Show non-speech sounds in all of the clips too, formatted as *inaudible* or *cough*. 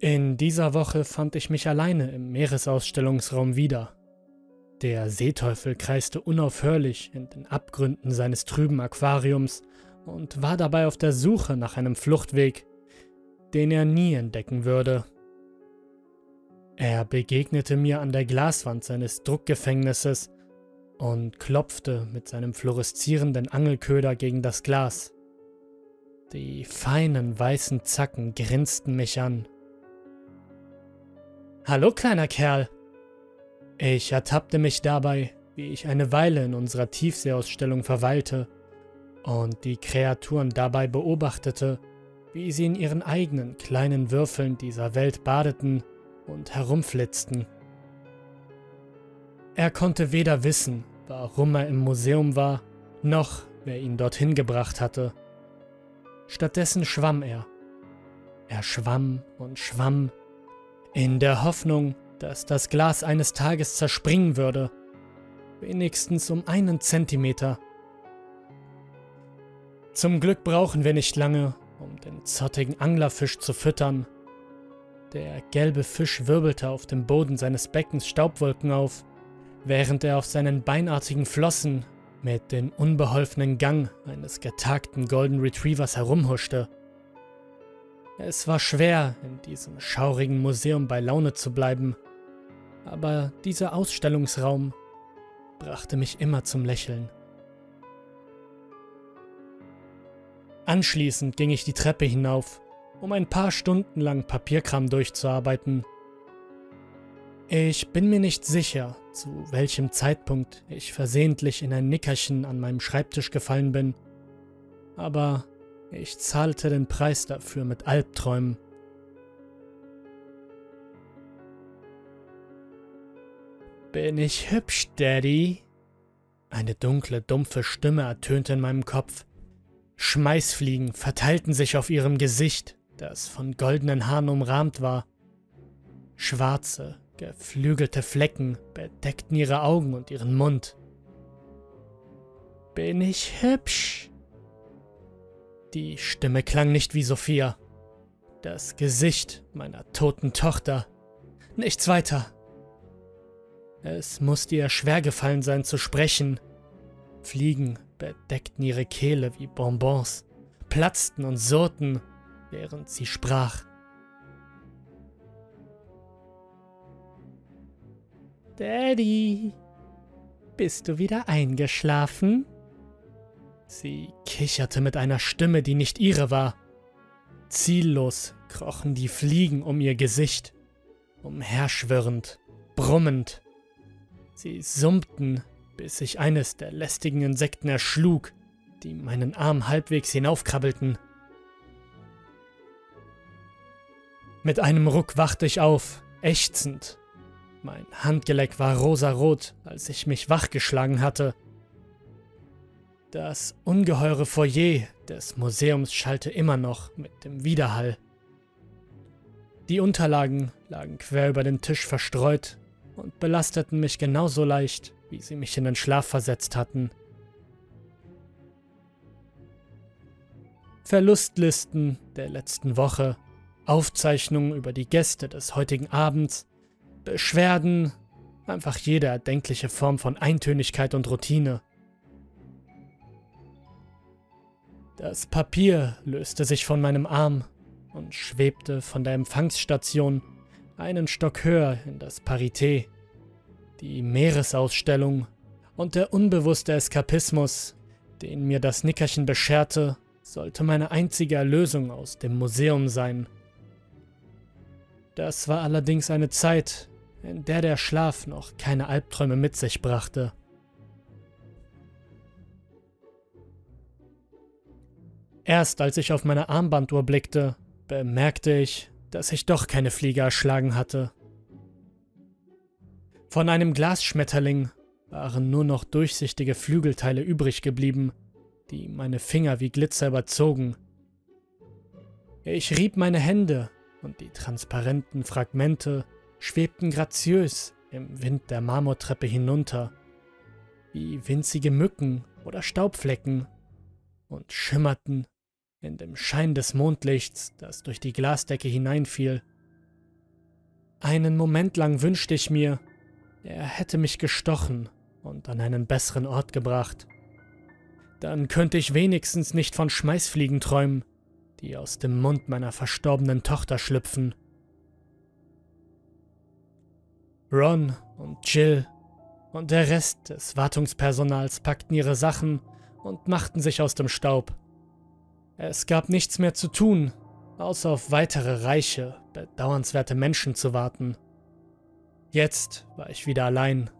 In dieser Woche fand ich mich alleine im Meeresausstellungsraum wieder. Der Seeteufel kreiste unaufhörlich in den Abgründen seines trüben Aquariums und war dabei auf der Suche nach einem Fluchtweg, den er nie entdecken würde. Er begegnete mir an der Glaswand seines Druckgefängnisses und klopfte mit seinem fluoreszierenden Angelköder gegen das Glas. Die feinen weißen Zacken grinsten mich an. Hallo kleiner Kerl. Ich ertappte mich dabei, wie ich eine Weile in unserer Tiefseeausstellung verweilte und die Kreaturen dabei beobachtete, wie sie in ihren eigenen kleinen Würfeln dieser Welt badeten und herumflitzten. Er konnte weder wissen, warum er im Museum war, noch wer ihn dorthin gebracht hatte. Stattdessen schwamm er. Er schwamm und schwamm, in der Hoffnung, dass das Glas eines Tages zerspringen würde, wenigstens um einen Zentimeter. Zum Glück brauchen wir nicht lange, um den zottigen Anglerfisch zu füttern, der gelbe Fisch wirbelte auf dem Boden seines Beckens Staubwolken auf, während er auf seinen beinartigen Flossen mit dem unbeholfenen Gang eines getagten Golden Retrievers herumhuschte. Es war schwer, in diesem schaurigen Museum bei Laune zu bleiben, aber dieser Ausstellungsraum brachte mich immer zum Lächeln. Anschließend ging ich die Treppe hinauf um ein paar Stunden lang Papierkram durchzuarbeiten. Ich bin mir nicht sicher, zu welchem Zeitpunkt ich versehentlich in ein Nickerchen an meinem Schreibtisch gefallen bin, aber ich zahlte den Preis dafür mit Albträumen. Bin ich hübsch, Daddy? Eine dunkle, dumpfe Stimme ertönte in meinem Kopf. Schmeißfliegen verteilten sich auf ihrem Gesicht das von goldenen Haaren umrahmt war. Schwarze, geflügelte Flecken bedeckten ihre Augen und ihren Mund. Bin ich hübsch? Die Stimme klang nicht wie Sophia. Das Gesicht meiner toten Tochter. Nichts weiter. Es musste ihr schwer gefallen sein zu sprechen. Fliegen bedeckten ihre Kehle wie Bonbons, platzten und surrten während sie sprach. Daddy, bist du wieder eingeschlafen? Sie kicherte mit einer Stimme, die nicht ihre war. Ziellos krochen die Fliegen um ihr Gesicht, umherschwirrend, brummend. Sie summten, bis sich eines der lästigen Insekten erschlug, die meinen Arm halbwegs hinaufkrabbelten. Mit einem Ruck wachte ich auf, ächzend. Mein Handgelenk war rosarot, als ich mich wachgeschlagen hatte. Das ungeheure Foyer des Museums schallte immer noch mit dem Widerhall. Die Unterlagen lagen quer über den Tisch verstreut und belasteten mich genauso leicht, wie sie mich in den Schlaf versetzt hatten. Verlustlisten der letzten Woche Aufzeichnungen über die Gäste des heutigen Abends, Beschwerden, einfach jede erdenkliche Form von Eintönigkeit und Routine. Das Papier löste sich von meinem Arm und schwebte von der Empfangsstation einen Stock höher in das Parité. Die Meeresausstellung und der unbewusste Eskapismus, den mir das Nickerchen bescherte, sollte meine einzige Erlösung aus dem Museum sein. Das war allerdings eine Zeit, in der der Schlaf noch keine Albträume mit sich brachte. Erst als ich auf meine Armbanduhr blickte, bemerkte ich, dass ich doch keine Fliege erschlagen hatte. Von einem Glasschmetterling waren nur noch durchsichtige Flügelteile übrig geblieben, die meine Finger wie Glitzer überzogen. Ich rieb meine Hände und die transparenten Fragmente schwebten graziös im Wind der Marmortreppe hinunter, wie winzige Mücken oder Staubflecken, und schimmerten in dem Schein des Mondlichts, das durch die Glasdecke hineinfiel, Einen Moment lang wünschte ich mir, er hätte mich gestochen und an einen besseren Ort gebracht. Dann könnte ich wenigstens nicht von Schmeißfliegen träumen, die aus dem Mund meiner verstorbenen Tochter schlüpfen. Ron und Jill und der Rest des Wartungspersonals packten ihre Sachen und machten sich aus dem Staub. Es gab nichts mehr zu tun, außer auf weitere reiche, bedauernswerte Menschen zu warten. Jetzt war ich wieder allein,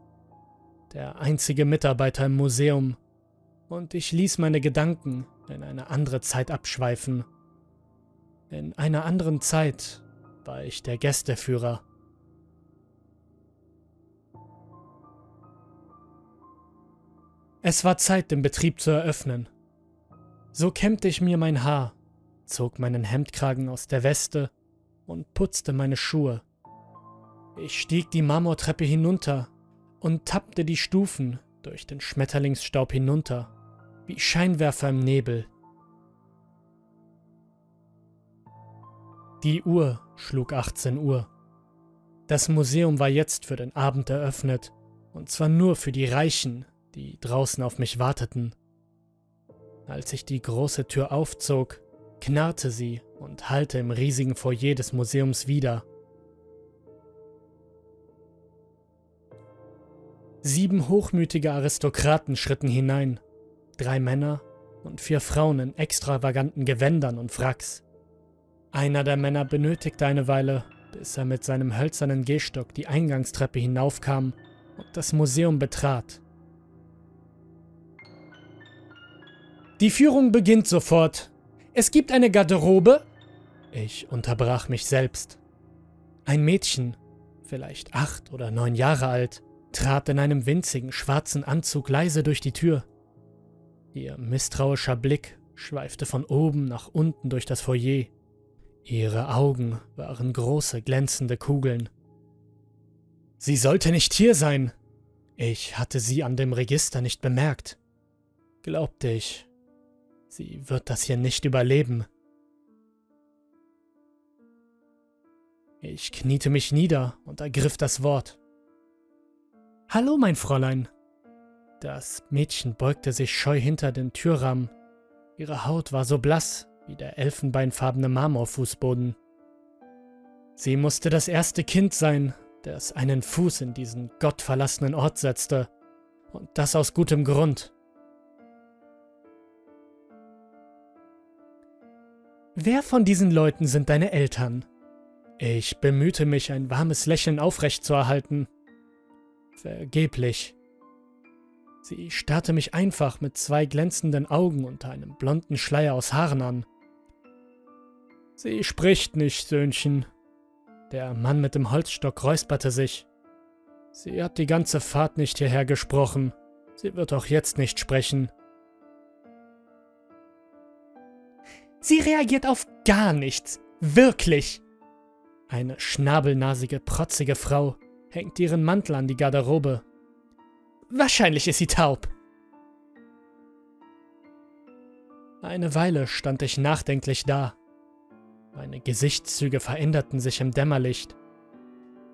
der einzige Mitarbeiter im Museum, und ich ließ meine Gedanken in eine andere Zeit abschweifen. In einer anderen Zeit war ich der Gästeführer. Es war Zeit, den Betrieb zu eröffnen. So kämmte ich mir mein Haar, zog meinen Hemdkragen aus der Weste und putzte meine Schuhe. Ich stieg die Marmortreppe hinunter und tappte die Stufen durch den Schmetterlingsstaub hinunter, wie Scheinwerfer im Nebel. Die Uhr schlug 18 Uhr. Das Museum war jetzt für den Abend eröffnet, und zwar nur für die Reichen, die draußen auf mich warteten. Als ich die große Tür aufzog, knarrte sie und hallte im riesigen Foyer des Museums wieder. Sieben hochmütige Aristokraten schritten hinein, drei Männer und vier Frauen in extravaganten Gewändern und Wracks. Einer der Männer benötigte eine Weile, bis er mit seinem hölzernen Gehstock die Eingangstreppe hinaufkam und das Museum betrat. Die Führung beginnt sofort. Es gibt eine Garderobe. Ich unterbrach mich selbst. Ein Mädchen, vielleicht acht oder neun Jahre alt, trat in einem winzigen schwarzen Anzug leise durch die Tür. Ihr misstrauischer Blick schweifte von oben nach unten durch das Foyer. Ihre Augen waren große, glänzende Kugeln. Sie sollte nicht hier sein. Ich hatte sie an dem Register nicht bemerkt. Glaubte ich, Sie wird das hier nicht überleben. Ich kniete mich nieder und ergriff das Wort. Hallo, mein Fräulein. Das Mädchen beugte sich scheu hinter den Türrahmen. Ihre Haut war so blass wie der elfenbeinfarbene Marmorfußboden. Sie musste das erste Kind sein, das einen Fuß in diesen gottverlassenen Ort setzte. Und das aus gutem Grund. Wer von diesen Leuten sind deine Eltern? Ich bemühte mich, ein warmes Lächeln aufrechtzuerhalten. Vergeblich. Sie starrte mich einfach mit zwei glänzenden Augen unter einem blonden Schleier aus Haaren an. Sie spricht nicht, Söhnchen. Der Mann mit dem Holzstock räusperte sich. Sie hat die ganze Fahrt nicht hierher gesprochen. Sie wird auch jetzt nicht sprechen. Sie reagiert auf gar nichts. Wirklich. Eine schnabelnasige, protzige Frau hängt ihren Mantel an die Garderobe. Wahrscheinlich ist sie taub. Eine Weile stand ich nachdenklich da. Meine Gesichtszüge veränderten sich im Dämmerlicht.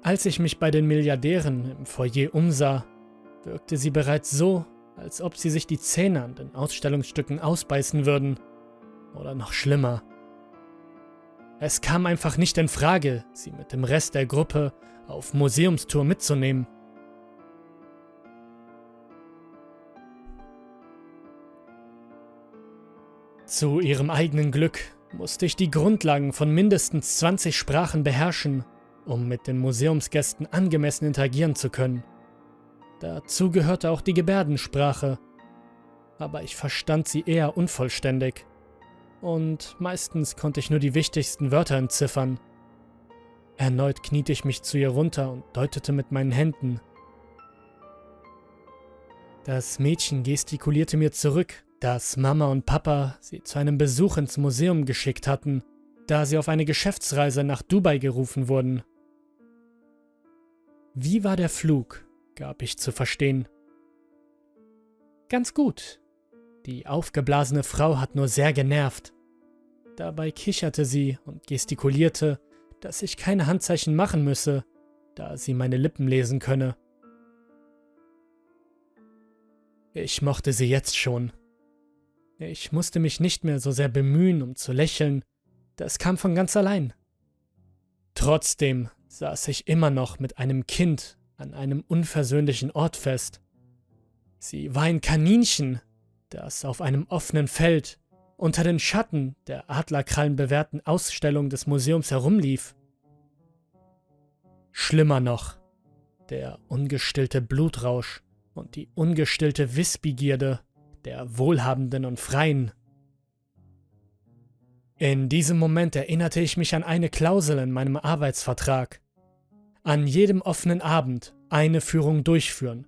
Als ich mich bei den Milliardären im Foyer umsah, wirkte sie bereits so, als ob sie sich die Zähne an den Ausstellungsstücken ausbeißen würden. Oder noch schlimmer. Es kam einfach nicht in Frage, sie mit dem Rest der Gruppe auf Museumstour mitzunehmen. Zu ihrem eigenen Glück musste ich die Grundlagen von mindestens 20 Sprachen beherrschen, um mit den Museumsgästen angemessen interagieren zu können. Dazu gehörte auch die Gebärdensprache, aber ich verstand sie eher unvollständig und meistens konnte ich nur die wichtigsten Wörter entziffern. Erneut kniete ich mich zu ihr runter und deutete mit meinen Händen. Das Mädchen gestikulierte mir zurück, dass Mama und Papa sie zu einem Besuch ins Museum geschickt hatten, da sie auf eine Geschäftsreise nach Dubai gerufen wurden. Wie war der Flug? gab ich zu verstehen. Ganz gut. Die aufgeblasene Frau hat nur sehr genervt. Dabei kicherte sie und gestikulierte, dass ich keine Handzeichen machen müsse, da sie meine Lippen lesen könne. Ich mochte sie jetzt schon. Ich musste mich nicht mehr so sehr bemühen, um zu lächeln, das kam von ganz allein. Trotzdem saß ich immer noch mit einem Kind an einem unversöhnlichen Ort fest. Sie war ein Kaninchen, das auf einem offenen Feld unter den Schatten der Adlerkrallen bewehrten Ausstellung des Museums herumlief. Schlimmer noch, der ungestillte Blutrausch und die ungestillte Wissbegierde der Wohlhabenden und Freien. In diesem Moment erinnerte ich mich an eine Klausel in meinem Arbeitsvertrag. An jedem offenen Abend eine Führung durchführen.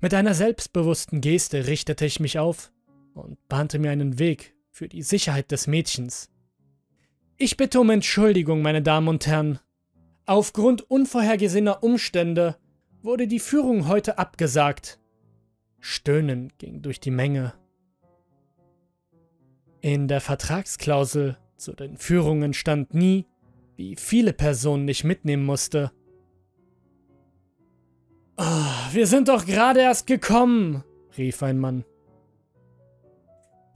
Mit einer selbstbewussten Geste richtete ich mich auf und bahnte mir einen Weg für die Sicherheit des Mädchens. Ich bitte um Entschuldigung, meine Damen und Herren. Aufgrund unvorhergesehener Umstände wurde die Führung heute abgesagt. Stöhnen ging durch die Menge. In der Vertragsklausel zu den Führungen stand nie, wie viele Personen ich mitnehmen musste. Oh, wir sind doch gerade erst gekommen, rief ein Mann.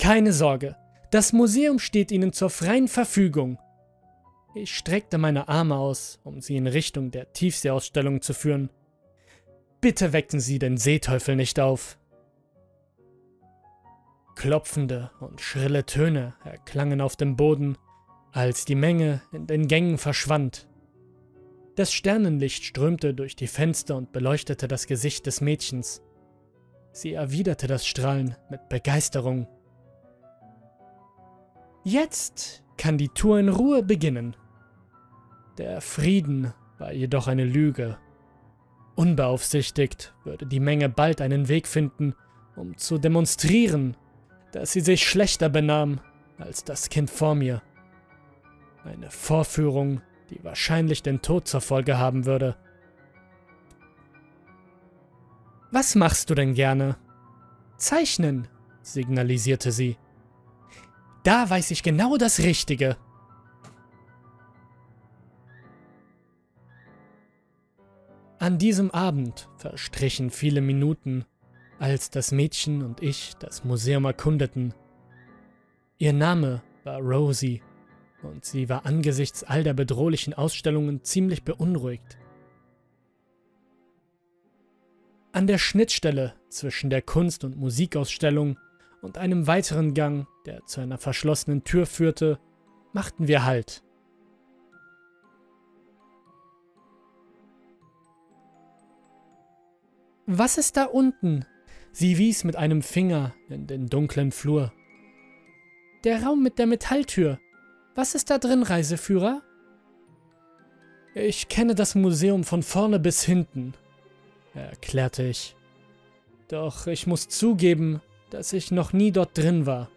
Keine Sorge, das Museum steht Ihnen zur freien Verfügung. Ich streckte meine Arme aus, um sie in Richtung der Tiefseeausstellung zu führen. Bitte wecken Sie den Seeteufel nicht auf. Klopfende und schrille Töne erklangen auf dem Boden, als die Menge in den Gängen verschwand. Das Sternenlicht strömte durch die Fenster und beleuchtete das Gesicht des Mädchens. Sie erwiderte das Strahlen mit Begeisterung. Jetzt kann die Tour in Ruhe beginnen. Der Frieden war jedoch eine Lüge. Unbeaufsichtigt würde die Menge bald einen Weg finden, um zu demonstrieren, dass sie sich schlechter benahm als das Kind vor mir. Eine Vorführung, die wahrscheinlich den Tod zur Folge haben würde. Was machst du denn gerne? Zeichnen, signalisierte sie. Da weiß ich genau das Richtige. An diesem Abend verstrichen viele Minuten, als das Mädchen und ich das Museum erkundeten. Ihr Name war Rosie und sie war angesichts all der bedrohlichen Ausstellungen ziemlich beunruhigt. An der Schnittstelle zwischen der Kunst- und Musikausstellung und einem weiteren Gang, der zu einer verschlossenen Tür führte, machten wir Halt. Was ist da unten? Sie wies mit einem Finger in den dunklen Flur. Der Raum mit der Metalltür. Was ist da drin, Reiseführer? Ich kenne das Museum von vorne bis hinten, erklärte ich. Doch ich muss zugeben, dass ich noch nie dort drin war.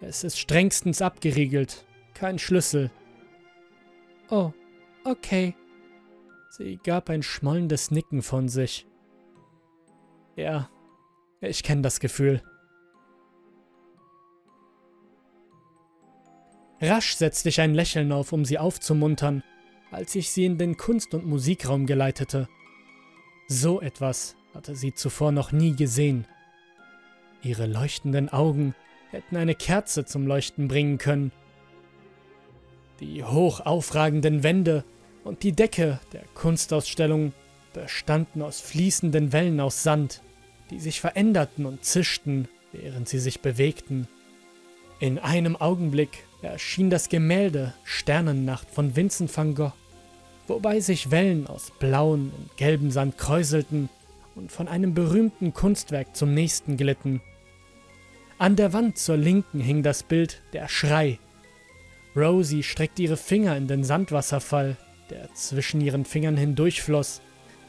Es ist strengstens abgeriegelt, kein Schlüssel. Oh, okay. Sie gab ein schmollendes Nicken von sich. Ja, ich kenne das Gefühl. Rasch setzte ich ein Lächeln auf, um sie aufzumuntern, als ich sie in den Kunst- und Musikraum geleitete. So etwas hatte sie zuvor noch nie gesehen. Ihre leuchtenden Augen hätten eine Kerze zum Leuchten bringen können. Die hoch aufragenden Wände und die Decke der Kunstausstellung bestanden aus fließenden Wellen aus Sand die sich veränderten und zischten, während sie sich bewegten. In einem Augenblick erschien das Gemälde Sternennacht von Vincent van Gogh, wobei sich Wellen aus blauen und gelben Sand kräuselten und von einem berühmten Kunstwerk zum nächsten glitten. An der Wand zur Linken hing das Bild Der Schrei. Rosie streckte ihre Finger in den Sandwasserfall, der zwischen ihren Fingern hindurchfloss,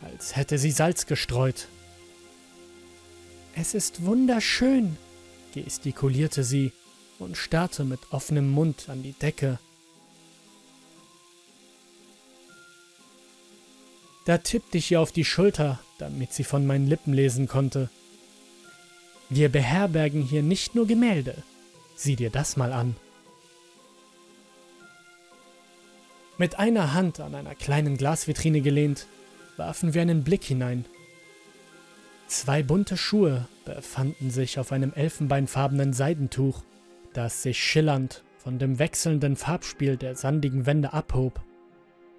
als hätte sie Salz gestreut. Es ist wunderschön, gestikulierte sie und starrte mit offenem Mund an die Decke. Da tippte ich ihr auf die Schulter, damit sie von meinen Lippen lesen konnte. Wir beherbergen hier nicht nur Gemälde. Sieh dir das mal an. Mit einer Hand an einer kleinen Glasvitrine gelehnt, warfen wir einen Blick hinein. Zwei bunte Schuhe befanden sich auf einem elfenbeinfarbenen Seidentuch, das sich schillernd von dem wechselnden Farbspiel der sandigen Wände abhob.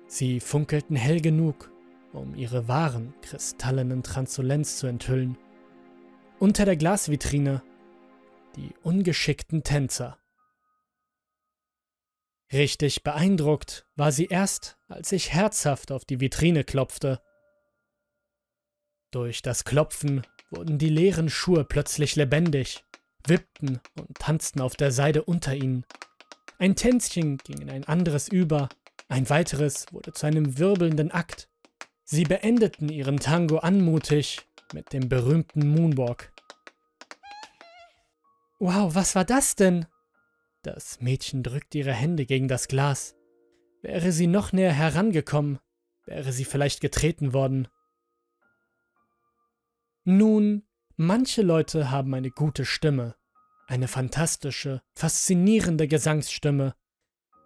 Sie funkelten hell genug, um ihre wahren kristallenen Transparenz zu enthüllen. Unter der Glasvitrine die ungeschickten Tänzer. Richtig beeindruckt war sie erst, als ich herzhaft auf die Vitrine klopfte. Durch das Klopfen wurden die leeren Schuhe plötzlich lebendig, wippten und tanzten auf der Seide unter ihnen. Ein Tänzchen ging in ein anderes über, ein weiteres wurde zu einem wirbelnden Akt. Sie beendeten ihren Tango anmutig mit dem berühmten Moonwalk. Wow, was war das denn? Das Mädchen drückte ihre Hände gegen das Glas. Wäre sie noch näher herangekommen, wäre sie vielleicht getreten worden. Nun, manche Leute haben eine gute Stimme, eine fantastische, faszinierende Gesangsstimme.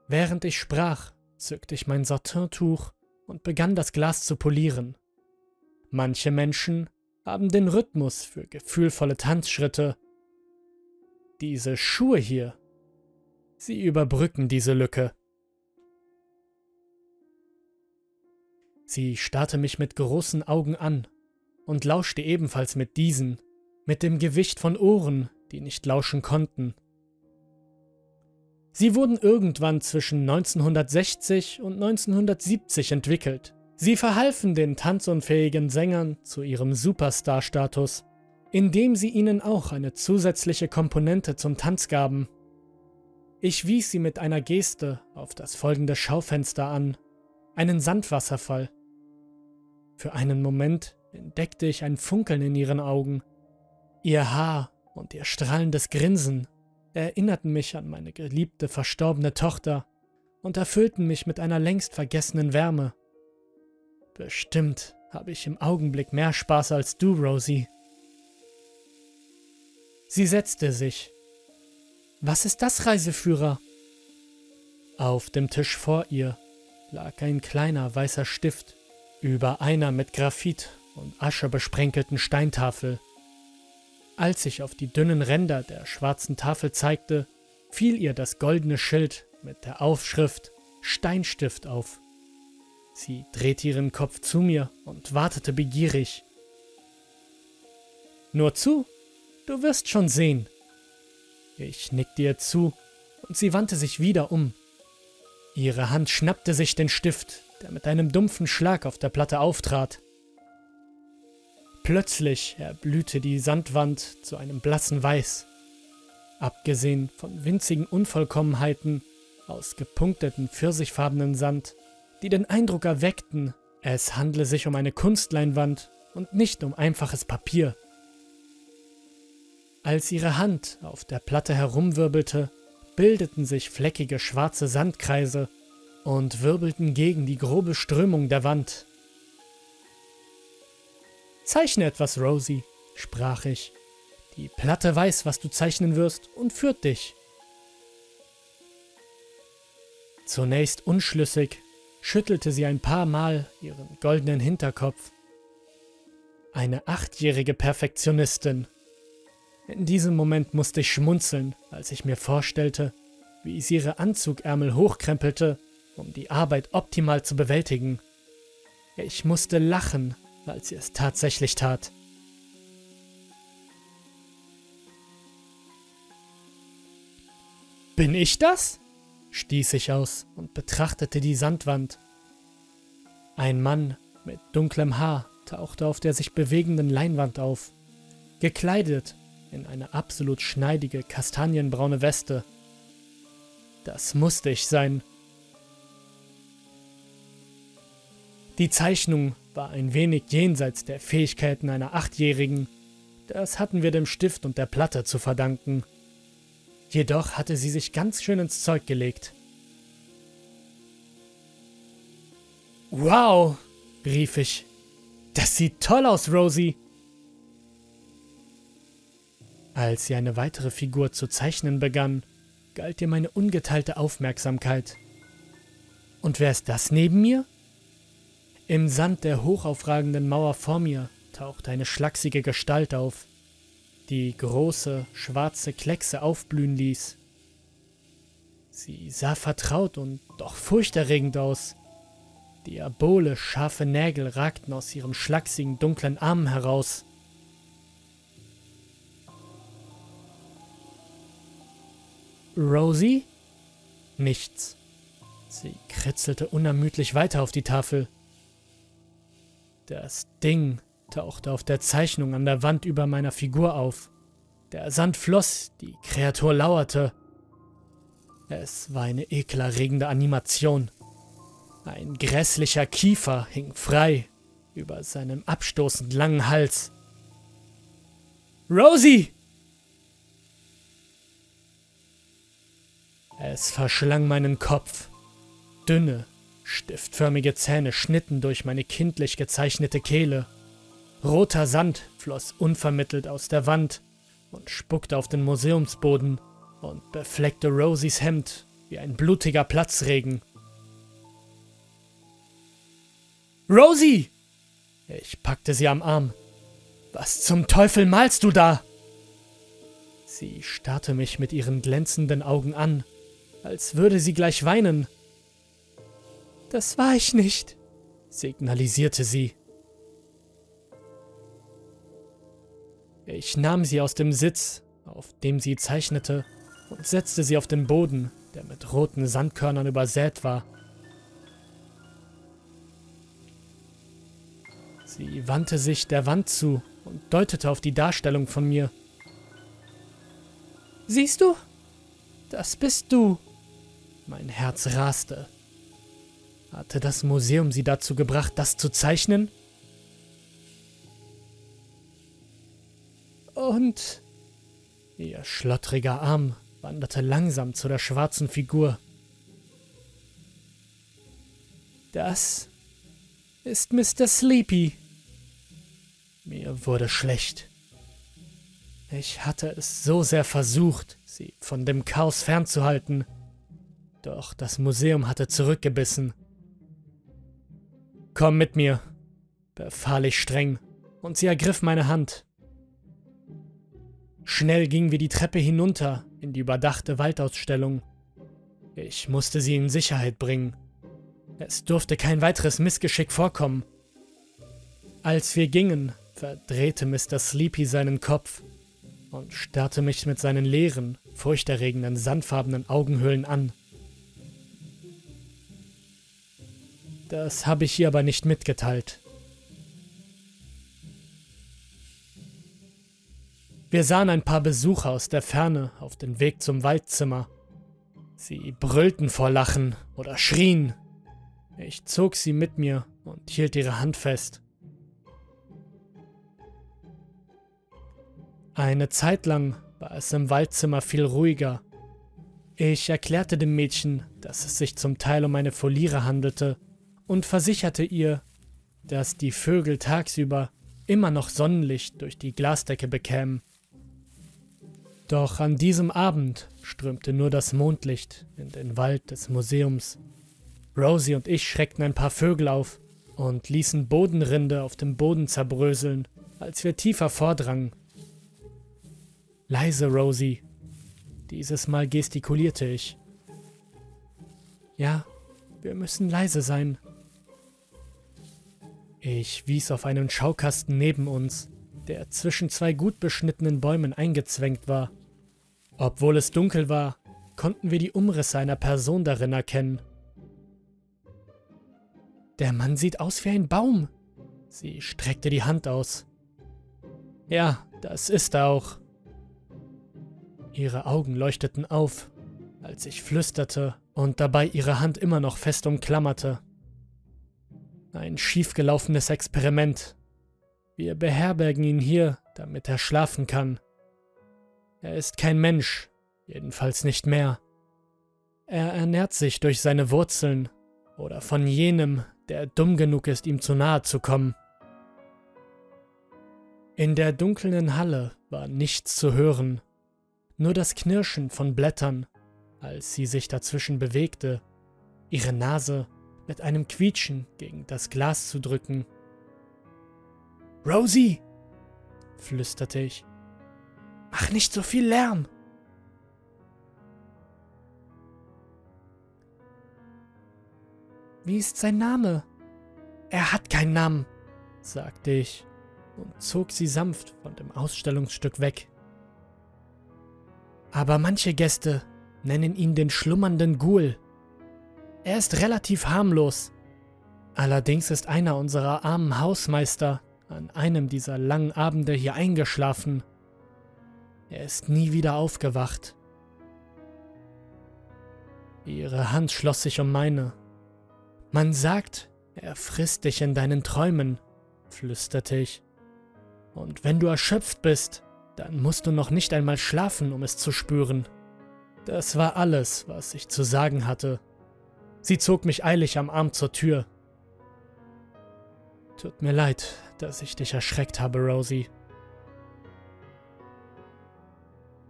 Während ich sprach, zückte ich mein Satintuch und begann das Glas zu polieren. Manche Menschen haben den Rhythmus für gefühlvolle Tanzschritte. Diese Schuhe hier Sie überbrücken diese Lücke. Sie starrte mich mit großen Augen an und lauschte ebenfalls mit diesen, mit dem Gewicht von Ohren, die nicht lauschen konnten. Sie wurden irgendwann zwischen 1960 und 1970 entwickelt. Sie verhalfen den tanzunfähigen Sängern zu ihrem Superstar-Status, indem sie ihnen auch eine zusätzliche Komponente zum Tanz gaben. Ich wies sie mit einer Geste auf das folgende Schaufenster an, einen Sandwasserfall. Für einen Moment entdeckte ich ein Funkeln in ihren Augen. Ihr Haar und ihr strahlendes Grinsen erinnerten mich an meine geliebte verstorbene Tochter und erfüllten mich mit einer längst vergessenen Wärme. Bestimmt habe ich im Augenblick mehr Spaß als du, Rosie. Sie setzte sich was ist das, Reiseführer? Auf dem Tisch vor ihr lag ein kleiner weißer Stift über einer mit Graphit und Asche besprenkelten Steintafel. Als ich auf die dünnen Ränder der schwarzen Tafel zeigte, fiel ihr das goldene Schild mit der Aufschrift Steinstift auf. Sie drehte ihren Kopf zu mir und wartete begierig. Nur zu, du wirst schon sehen, ich nickte ihr zu und sie wandte sich wieder um. Ihre Hand schnappte sich den Stift, der mit einem dumpfen Schlag auf der Platte auftrat. Plötzlich erblühte die Sandwand zu einem blassen Weiß. Abgesehen von winzigen Unvollkommenheiten aus gepunkteten pfirsichfarbenen Sand, die den Eindruck erweckten, es handle sich um eine Kunstleinwand und nicht um einfaches Papier. Als ihre Hand auf der Platte herumwirbelte, bildeten sich fleckige schwarze Sandkreise und wirbelten gegen die grobe Strömung der Wand. Zeichne etwas, Rosie, sprach ich. Die Platte weiß, was du zeichnen wirst und führt dich. Zunächst unschlüssig schüttelte sie ein paar Mal ihren goldenen Hinterkopf. Eine achtjährige Perfektionistin, in diesem Moment musste ich schmunzeln, als ich mir vorstellte, wie sie ihre Anzugärmel hochkrempelte, um die Arbeit optimal zu bewältigen. Ich musste lachen, als sie es tatsächlich tat. Bin ich das? stieß ich aus und betrachtete die Sandwand. Ein Mann mit dunklem Haar tauchte auf der sich bewegenden Leinwand auf. Gekleidet in eine absolut schneidige kastanienbraune Weste. Das musste ich sein. Die Zeichnung war ein wenig jenseits der Fähigkeiten einer Achtjährigen. Das hatten wir dem Stift und der Platte zu verdanken. Jedoch hatte sie sich ganz schön ins Zeug gelegt. Wow, rief ich. Das sieht toll aus, Rosie. Als sie eine weitere Figur zu zeichnen begann, galt ihr meine ungeteilte Aufmerksamkeit. Und wer ist das neben mir? Im Sand der hochaufragenden Mauer vor mir taucht eine schlachsige Gestalt auf, die große, schwarze Kleckse aufblühen ließ. Sie sah vertraut und doch furchterregend aus. Diabole scharfe Nägel ragten aus ihrem schlachsigen, dunklen Armen heraus. Rosie? Nichts. Sie kritzelte unermüdlich weiter auf die Tafel. Das Ding tauchte auf der Zeichnung an der Wand über meiner Figur auf. Der Sand floss, die Kreatur lauerte. Es war eine ekelerregende Animation. Ein grässlicher Kiefer hing frei über seinem abstoßend langen Hals. Rosie! Es verschlang meinen Kopf. Dünne, stiftförmige Zähne schnitten durch meine kindlich gezeichnete Kehle. Roter Sand floss unvermittelt aus der Wand und spuckte auf den Museumsboden und befleckte Rosies Hemd wie ein blutiger Platzregen. Rosie! Ich packte sie am Arm. Was zum Teufel malst du da? Sie starrte mich mit ihren glänzenden Augen an, als würde sie gleich weinen. Das war ich nicht, signalisierte sie. Ich nahm sie aus dem Sitz, auf dem sie zeichnete, und setzte sie auf den Boden, der mit roten Sandkörnern übersät war. Sie wandte sich der Wand zu und deutete auf die Darstellung von mir. Siehst du? Das bist du. Mein Herz raste. Hatte das Museum sie dazu gebracht, das zu zeichnen? Und ihr schlottriger Arm wanderte langsam zu der schwarzen Figur. Das ist Mr. Sleepy. Mir wurde schlecht. Ich hatte es so sehr versucht, sie von dem Chaos fernzuhalten. Doch das Museum hatte zurückgebissen. Komm mit mir, befahl ich streng, und sie ergriff meine Hand. Schnell gingen wir die Treppe hinunter in die überdachte Waldausstellung. Ich musste sie in Sicherheit bringen. Es durfte kein weiteres Missgeschick vorkommen. Als wir gingen, verdrehte Mr. Sleepy seinen Kopf und starrte mich mit seinen leeren, furchterregenden, sandfarbenen Augenhöhlen an. Das habe ich ihr aber nicht mitgeteilt. Wir sahen ein paar Besucher aus der Ferne auf den Weg zum Waldzimmer. Sie brüllten vor Lachen oder schrien. Ich zog sie mit mir und hielt ihre Hand fest. Eine Zeit lang war es im Waldzimmer viel ruhiger. Ich erklärte dem Mädchen, dass es sich zum Teil um eine Foliere handelte und versicherte ihr, dass die Vögel tagsüber immer noch Sonnenlicht durch die Glasdecke bekämen. Doch an diesem Abend strömte nur das Mondlicht in den Wald des Museums. Rosie und ich schreckten ein paar Vögel auf und ließen Bodenrinde auf dem Boden zerbröseln, als wir tiefer vordrangen. Leise, Rosie. Dieses Mal gestikulierte ich. Ja, wir müssen leise sein. Ich wies auf einen Schaukasten neben uns, der zwischen zwei gut beschnittenen Bäumen eingezwängt war. Obwohl es dunkel war, konnten wir die Umrisse einer Person darin erkennen. Der Mann sieht aus wie ein Baum. Sie streckte die Hand aus. Ja, das ist er auch. Ihre Augen leuchteten auf, als ich flüsterte und dabei ihre Hand immer noch fest umklammerte. Ein schiefgelaufenes Experiment, wir beherbergen ihn hier, damit er schlafen kann. Er ist kein Mensch, jedenfalls nicht mehr. Er ernährt sich durch seine Wurzeln oder von jenem, der dumm genug ist, ihm zu nahe zu kommen. In der dunklen Halle war nichts zu hören, nur das Knirschen von Blättern, als sie sich dazwischen bewegte, ihre Nase mit einem Quietschen gegen das Glas zu drücken. Rosie, flüsterte ich, mach nicht so viel Lärm. Wie ist sein Name? Er hat keinen Namen, sagte ich und zog sie sanft von dem Ausstellungsstück weg. Aber manche Gäste nennen ihn den schlummernden Ghoul. Er ist relativ harmlos. Allerdings ist einer unserer armen Hausmeister an einem dieser langen Abende hier eingeschlafen. Er ist nie wieder aufgewacht. Ihre Hand schloss sich um meine. Man sagt, er frisst dich in deinen Träumen, flüsterte ich. Und wenn du erschöpft bist, dann musst du noch nicht einmal schlafen, um es zu spüren. Das war alles, was ich zu sagen hatte. Sie zog mich eilig am Arm zur Tür. Tut mir leid, dass ich dich erschreckt habe, Rosie.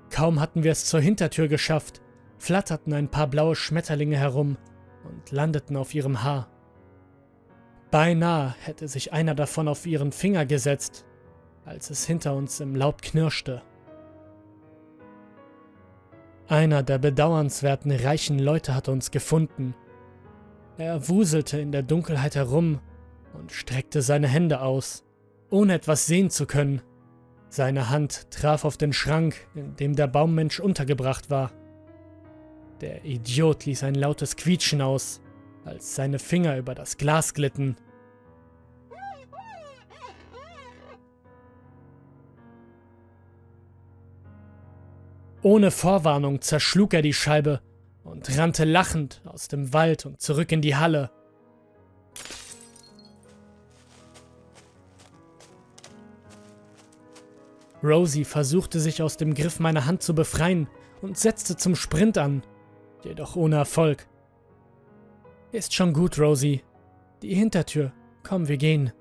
Kaum hatten wir es zur Hintertür geschafft, flatterten ein paar blaue Schmetterlinge herum und landeten auf ihrem Haar. Beinahe hätte sich einer davon auf ihren Finger gesetzt, als es hinter uns im Laub knirschte. Einer der bedauernswerten reichen Leute hatte uns gefunden. Er wuselte in der Dunkelheit herum und streckte seine Hände aus, ohne etwas sehen zu können. Seine Hand traf auf den Schrank, in dem der Baummensch untergebracht war. Der Idiot ließ ein lautes Quietschen aus, als seine Finger über das Glas glitten. Ohne Vorwarnung zerschlug er die Scheibe und rannte lachend aus dem Wald und zurück in die Halle. Rosie versuchte sich aus dem Griff meiner Hand zu befreien und setzte zum Sprint an, jedoch ohne Erfolg. Ist schon gut, Rosie. Die Hintertür. Komm, wir gehen.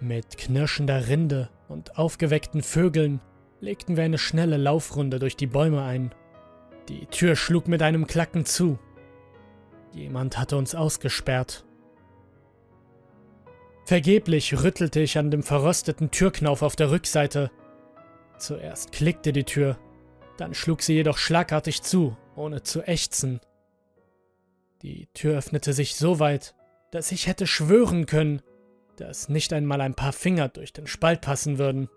Mit knirschender Rinde und aufgeweckten Vögeln legten wir eine schnelle Laufrunde durch die Bäume ein. Die Tür schlug mit einem Klacken zu. Jemand hatte uns ausgesperrt. Vergeblich rüttelte ich an dem verrosteten Türknauf auf der Rückseite. Zuerst klickte die Tür, dann schlug sie jedoch schlagartig zu, ohne zu ächzen. Die Tür öffnete sich so weit, dass ich hätte schwören können, dass nicht einmal ein paar Finger durch den Spalt passen würden.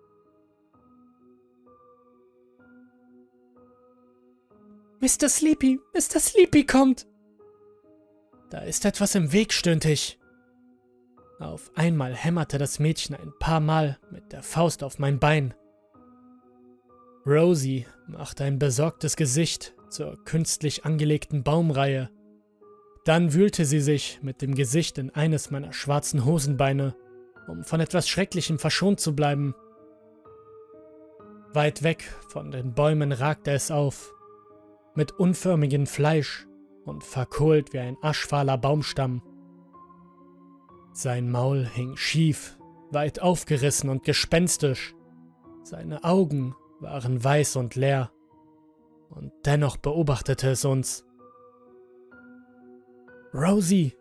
Mr. Sleepy, Mr. Sleepy kommt! Da ist etwas im Weg, stöhnte ich. Auf einmal hämmerte das Mädchen ein paar Mal mit der Faust auf mein Bein. Rosie machte ein besorgtes Gesicht zur künstlich angelegten Baumreihe dann wühlte sie sich mit dem Gesicht in eines meiner schwarzen Hosenbeine, um von etwas Schrecklichem verschont zu bleiben. Weit weg von den Bäumen ragte es auf, mit unförmigem Fleisch und verkohlt wie ein aschfahler Baumstamm. Sein Maul hing schief, weit aufgerissen und gespenstisch. Seine Augen waren weiß und leer. Und dennoch beobachtete es uns. Rosie!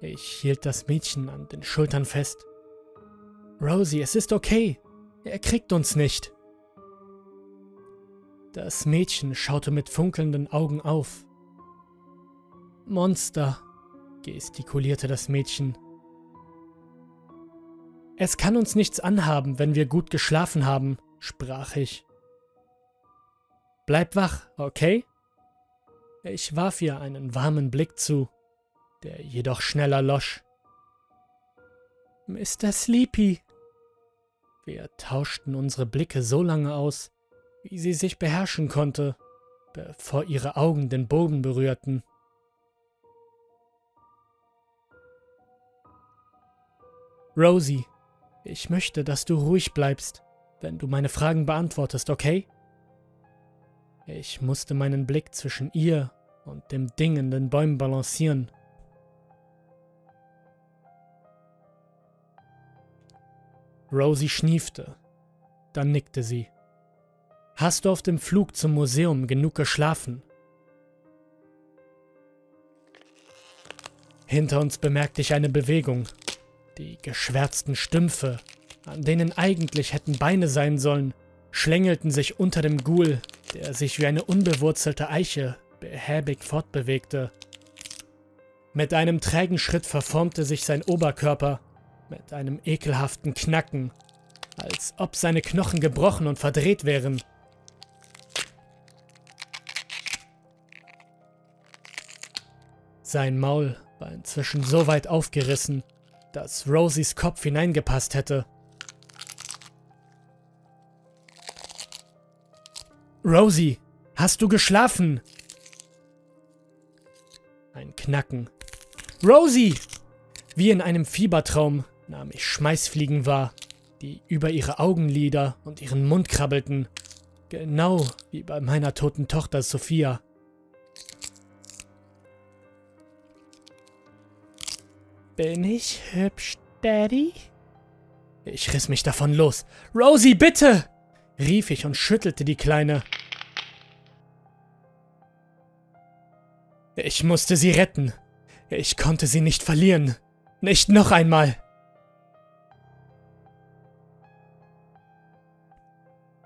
Ich hielt das Mädchen an den Schultern fest. Rosie, es ist okay. Er kriegt uns nicht. Das Mädchen schaute mit funkelnden Augen auf. Monster, gestikulierte das Mädchen. Es kann uns nichts anhaben, wenn wir gut geschlafen haben, sprach ich. Bleib wach, okay? Ich warf ihr einen warmen Blick zu der jedoch schneller losch. Mr. Sleepy. Wir tauschten unsere Blicke so lange aus, wie sie sich beherrschen konnte, bevor ihre Augen den Boden berührten. Rosie, ich möchte, dass du ruhig bleibst, wenn du meine Fragen beantwortest, okay? Ich musste meinen Blick zwischen ihr und dem Ding in den Bäumen balancieren, Rosie schniefte. Dann nickte sie. Hast du auf dem Flug zum Museum genug geschlafen? Hinter uns bemerkte ich eine Bewegung. Die geschwärzten Stümpfe, an denen eigentlich hätten Beine sein sollen, schlängelten sich unter dem Ghoul, der sich wie eine unbewurzelte Eiche behäbig fortbewegte. Mit einem trägen Schritt verformte sich sein Oberkörper, mit einem ekelhaften Knacken, als ob seine Knochen gebrochen und verdreht wären. Sein Maul war inzwischen so weit aufgerissen, dass Rosies Kopf hineingepasst hätte. Rosie, hast du geschlafen? Ein Knacken. Rosie! Wie in einem Fiebertraum nahm ich Schmeißfliegen wahr, die über ihre Augenlider und ihren Mund krabbelten, genau wie bei meiner toten Tochter Sophia. Bin ich hübsch, Daddy? Ich riss mich davon los. Rosie, bitte! rief ich und schüttelte die Kleine. Ich musste sie retten. Ich konnte sie nicht verlieren. Nicht noch einmal.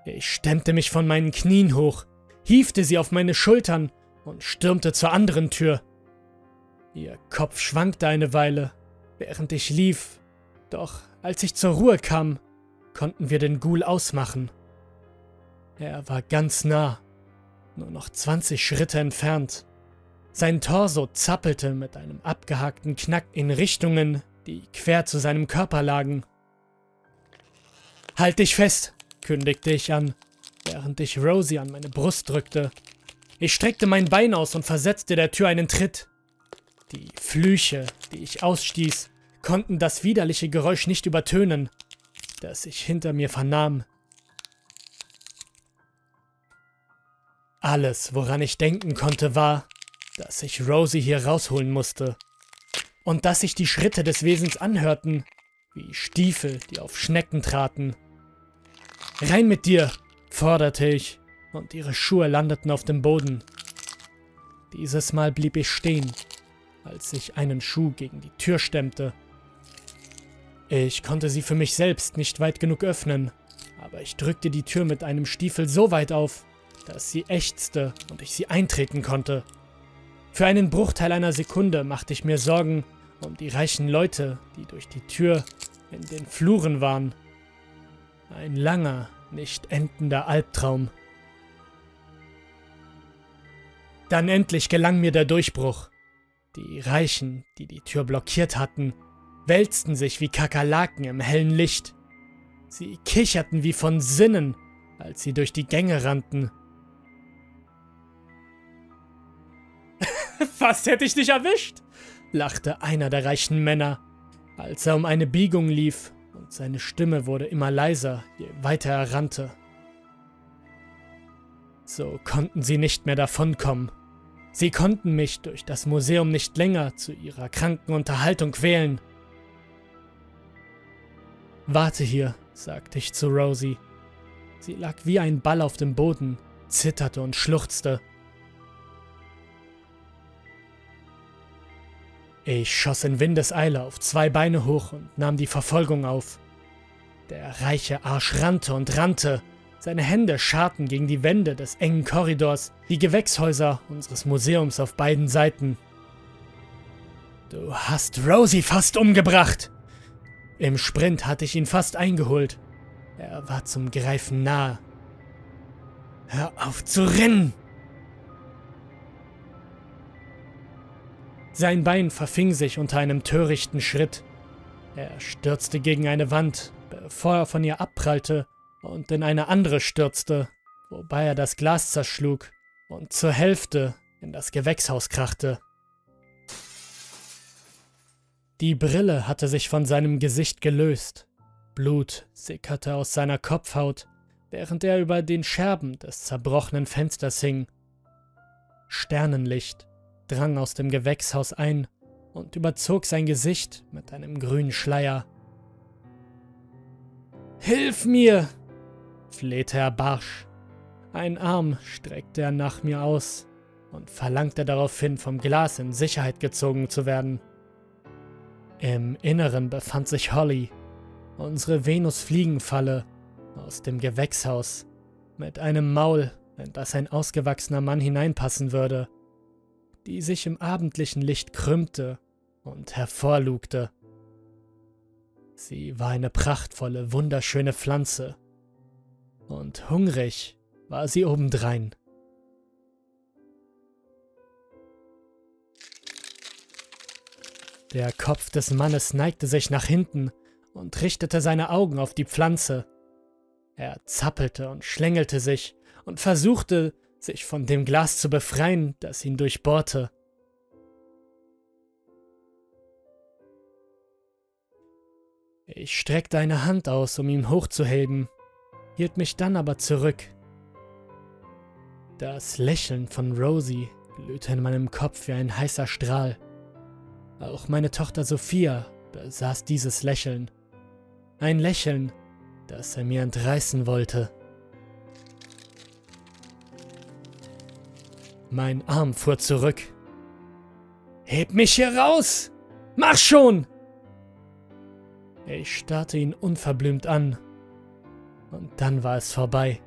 Ich stemmte mich von meinen Knien hoch, hiefte sie auf meine Schultern und stürmte zur anderen Tür. Ihr Kopf schwankte eine Weile, während ich lief, doch als ich zur Ruhe kam, konnten wir den Ghoul ausmachen. Er war ganz nah, nur noch 20 Schritte entfernt. Sein Torso zappelte mit einem abgehackten Knack in Richtungen, die quer zu seinem Körper lagen. Halt dich fest, kündigte ich an, während ich Rosie an meine Brust drückte. Ich streckte mein Bein aus und versetzte der Tür einen Tritt. Die Flüche, die ich ausstieß, konnten das widerliche Geräusch nicht übertönen, das ich hinter mir vernahm. Alles, woran ich denken konnte, war, dass ich Rosie hier rausholen musste. Und dass sich die Schritte des Wesens anhörten, wie Stiefel, die auf Schnecken traten. Rein mit dir, forderte ich, und ihre Schuhe landeten auf dem Boden. Dieses Mal blieb ich stehen, als ich einen Schuh gegen die Tür stemmte. Ich konnte sie für mich selbst nicht weit genug öffnen, aber ich drückte die Tür mit einem Stiefel so weit auf, dass sie ächzte und ich sie eintreten konnte. Für einen Bruchteil einer Sekunde machte ich mir Sorgen um die reichen Leute, die durch die Tür in den Fluren waren. Ein langer, nicht endender Albtraum. Dann endlich gelang mir der Durchbruch. Die Reichen, die die Tür blockiert hatten, wälzten sich wie Kakerlaken im hellen Licht. Sie kicherten wie von Sinnen, als sie durch die Gänge rannten. *laughs* Fast hätte ich dich erwischt, lachte einer der reichen Männer, als er um eine Biegung lief und seine Stimme wurde immer leiser, je weiter er rannte. So konnten sie nicht mehr davonkommen. Sie konnten mich durch das Museum nicht länger zu ihrer kranken Unterhaltung quälen. Warte hier, sagte ich zu Rosie. Sie lag wie ein Ball auf dem Boden, zitterte und schluchzte. Ich schoss in Windeseile auf zwei Beine hoch und nahm die Verfolgung auf. Der reiche Arsch rannte und rannte. Seine Hände scharten gegen die Wände des engen Korridors, die Gewächshäuser unseres Museums auf beiden Seiten. Du hast Rosie fast umgebracht! Im Sprint hatte ich ihn fast eingeholt. Er war zum Greifen nahe. Hör auf zu rennen! Sein Bein verfing sich unter einem törichten Schritt. Er stürzte gegen eine Wand, bevor er von ihr abprallte und in eine andere stürzte, wobei er das Glas zerschlug und zur Hälfte in das Gewächshaus krachte. Die Brille hatte sich von seinem Gesicht gelöst. Blut sickerte aus seiner Kopfhaut, während er über den Scherben des zerbrochenen Fensters hing. Sternenlicht drang aus dem Gewächshaus ein und überzog sein Gesicht mit einem grünen Schleier. Hilf mir! flehte er barsch. Ein Arm streckte er nach mir aus und verlangte daraufhin, vom Glas in Sicherheit gezogen zu werden. Im Inneren befand sich Holly, unsere Venus-Fliegenfalle aus dem Gewächshaus, mit einem Maul, in das ein ausgewachsener Mann hineinpassen würde, die sich im abendlichen Licht krümmte und hervorlugte. Sie war eine prachtvolle, wunderschöne Pflanze. Und hungrig war sie obendrein. Der Kopf des Mannes neigte sich nach hinten und richtete seine Augen auf die Pflanze. Er zappelte und schlängelte sich und versuchte, sich von dem Glas zu befreien, das ihn durchbohrte. Ich streckte eine Hand aus, um ihn hochzuheben, hielt mich dann aber zurück. Das Lächeln von Rosie glühte in meinem Kopf wie ein heißer Strahl. Auch meine Tochter Sophia besaß dieses Lächeln. Ein Lächeln, das er mir entreißen wollte. Mein Arm fuhr zurück. Heb mich hier raus! Mach schon! Ich starrte ihn unverblümt an. Und dann war es vorbei.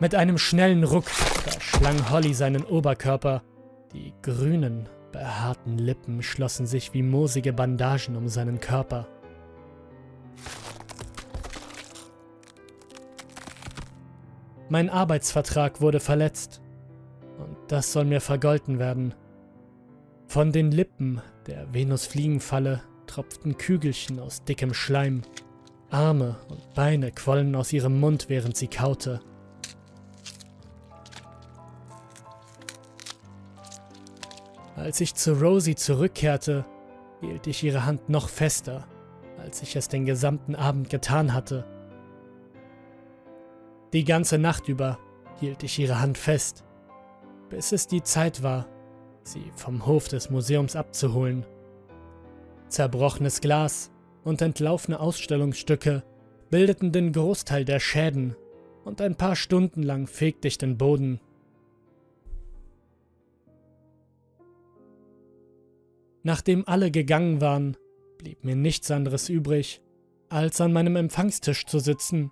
Mit einem schnellen Ruck verschlang Holly seinen Oberkörper. Die grünen, behaarten Lippen schlossen sich wie moosige Bandagen um seinen Körper. Mein Arbeitsvertrag wurde verletzt. Das soll mir vergolten werden. Von den Lippen der Venusfliegenfalle tropften Kügelchen aus dickem Schleim. Arme und Beine quollen aus ihrem Mund, während sie kaute. Als ich zu Rosie zurückkehrte, hielt ich ihre Hand noch fester, als ich es den gesamten Abend getan hatte. Die ganze Nacht über hielt ich ihre Hand fest, bis es die Zeit war, sie vom Hof des Museums abzuholen. Zerbrochenes Glas und entlaufene Ausstellungsstücke bildeten den Großteil der Schäden und ein paar Stunden lang fegte ich den Boden. Nachdem alle gegangen waren, blieb mir nichts anderes übrig, als an meinem Empfangstisch zu sitzen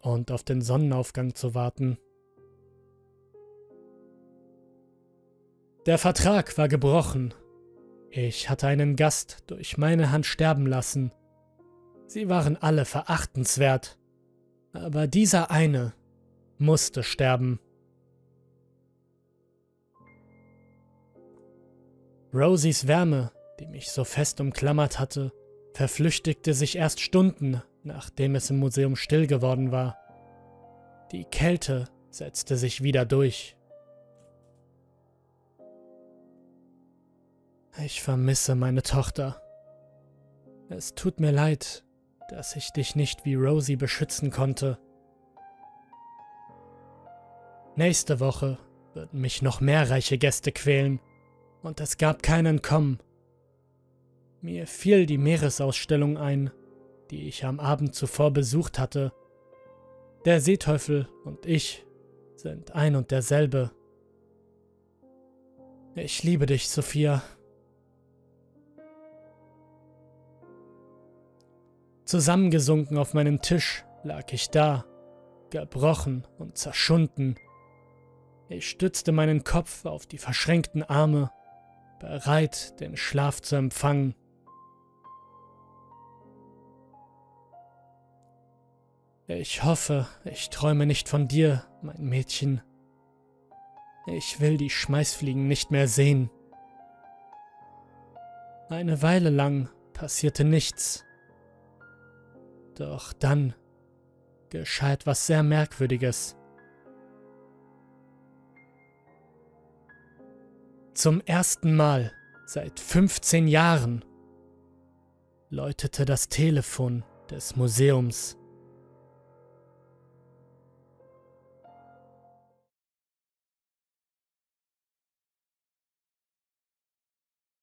und auf den Sonnenaufgang zu warten. Der Vertrag war gebrochen ich hatte einen Gast durch meine Hand sterben lassen. Sie waren alle verachtenswert, aber dieser eine musste sterben. Rosies Wärme, die mich so fest umklammert hatte, verflüchtigte sich erst Stunden, nachdem es im Museum still geworden war. Die Kälte setzte sich wieder durch. Ich vermisse meine Tochter. Es tut mir leid, dass ich dich nicht wie Rosie beschützen konnte. Nächste Woche würden mich noch mehr reiche Gäste quälen, und es gab kein Entkommen. Mir fiel die Meeresausstellung ein, die ich am Abend zuvor besucht hatte. Der Seeteufel und ich sind ein und derselbe. Ich liebe dich, Sophia. Zusammengesunken auf meinem Tisch lag ich da, gebrochen und zerschunden. Ich stützte meinen Kopf auf die verschränkten Arme, bereit, den Schlaf zu empfangen. Ich hoffe, ich träume nicht von dir, mein Mädchen. Ich will die Schmeißfliegen nicht mehr sehen. Eine Weile lang passierte nichts. Doch dann geschah etwas sehr Merkwürdiges. Zum ersten Mal seit 15 Jahren läutete das Telefon des Museums.